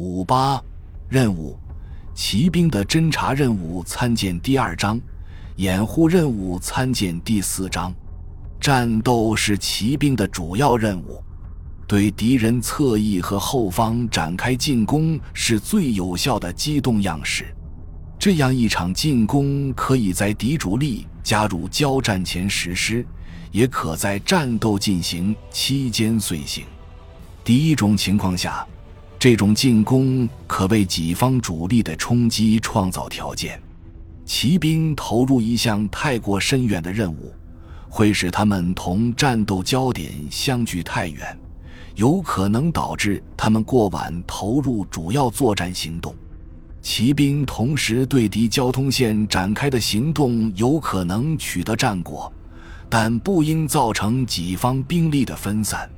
五八任务，骑兵的侦察任务参见第二章，掩护任务参见第四章。战斗是骑兵的主要任务，对敌人侧翼和后方展开进攻是最有效的机动样式。这样一场进攻可以在敌主力加入交战前实施，也可在战斗进行期间遂行。第一种情况下，这种进攻可为己方主力的冲击创造条件。骑兵投入一项太过深远的任务。会使他们同战斗焦点相距太远，有可能导致他们过晚投入主要作战行动。骑兵同时对敌交通线展开的行动有可能取得战果，但不应造成己方兵力的分散。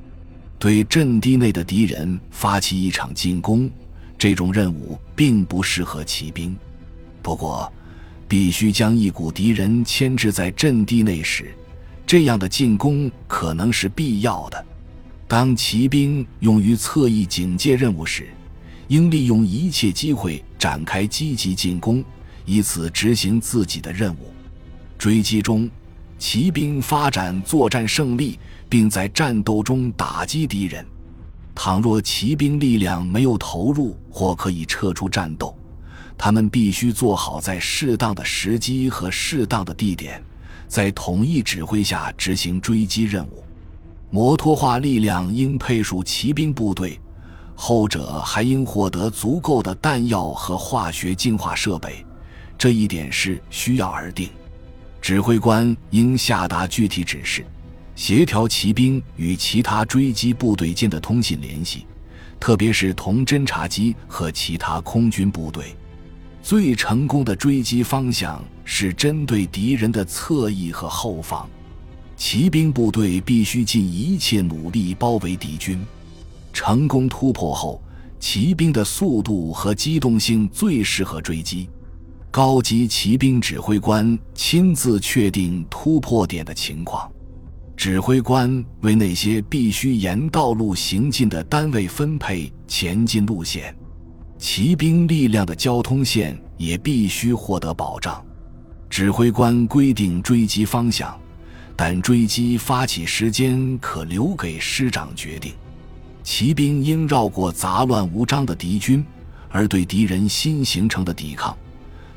对阵地内的敌人发起一场进攻，这种任务并不适合骑兵。不过，必须将一股敌人牵制在阵地内时。这样的进攻可能是必要的。当骑兵用于侧翼警戒任务时，应利用一切机会展开积极进攻，以此执行自己的任务。追击中，骑兵发展作战胜利，并在战斗中打击敌人。倘若骑兵力量没有投入或可以撤出战斗，他们必须做好在适当的时机和适当的地点。在统一指挥下执行追击任务，摩托化力量应配属骑兵部队，后者还应获得足够的弹药和化学净化设备，这一点是需要而定。指挥官应下达具体指示，协调骑兵与其他追击部队间的通信联系，特别是同侦察机和其他空军部队。最成功的追击方向是针对敌人的侧翼和后方，骑兵部队必须尽一切努力包围敌军。成功突破后，骑兵的速度和机动性最适合追击。高级骑兵指挥官亲自确定突破点的情况，指挥官为那些必须沿道路行进的单位分配前进路线。骑兵力量的交通线也必须获得保障。指挥官规定追击方向，但追击发起时间可留给师长决定。骑兵应绕过杂乱无章的敌军，而对敌人新形成的抵抗，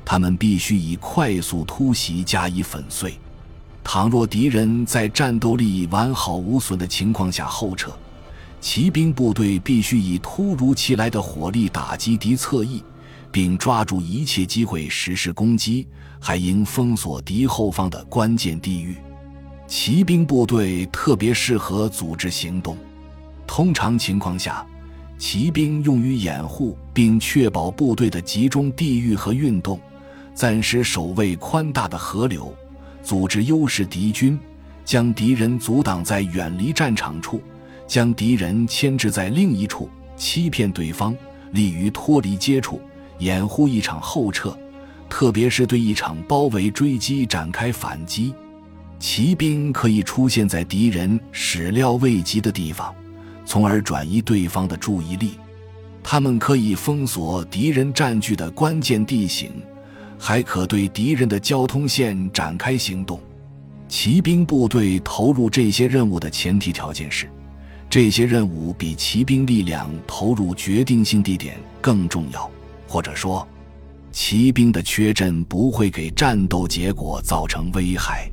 他们必须以快速突袭加以粉碎。倘若敌人在战斗力完好无损的情况下后撤，骑兵部队必须以突如其来的火力打击敌侧翼，并抓住一切机会实施攻击，还应封锁敌后方的关键地域。骑兵部队特别适合组织行动。通常情况下，骑兵用于掩护并确保部队的集中地域和运动，暂时守卫宽大的河流，组织优势敌军，将敌人阻挡在远离战场处。将敌人牵制在另一处，欺骗对方，利于脱离接触，掩护一场后撤，特别是对一场包围追击展开反击。骑兵可以出现在敌人始料未及的地方，从而转移对方的注意力。他们可以封锁敌人占据的关键地形，还可对敌人的交通线展开行动。骑兵部队投入这些任务的前提条件是。这些任务比骑兵力量投入决定性地点更重要，或者说，骑兵的缺阵不会给战斗结果造成危害。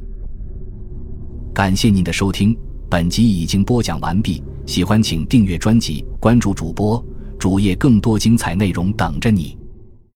感谢您的收听，本集已经播讲完毕。喜欢请订阅专辑，关注主播主页，更多精彩内容等着你。